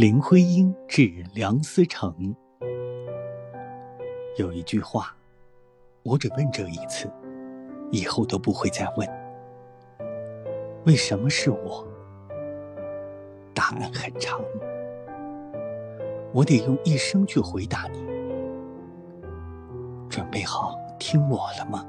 林徽因致梁思成。有一句话我只问这一次以后都不会再问。为什么是我？答案很长。我得用一生去回答你。准备好听我了吗？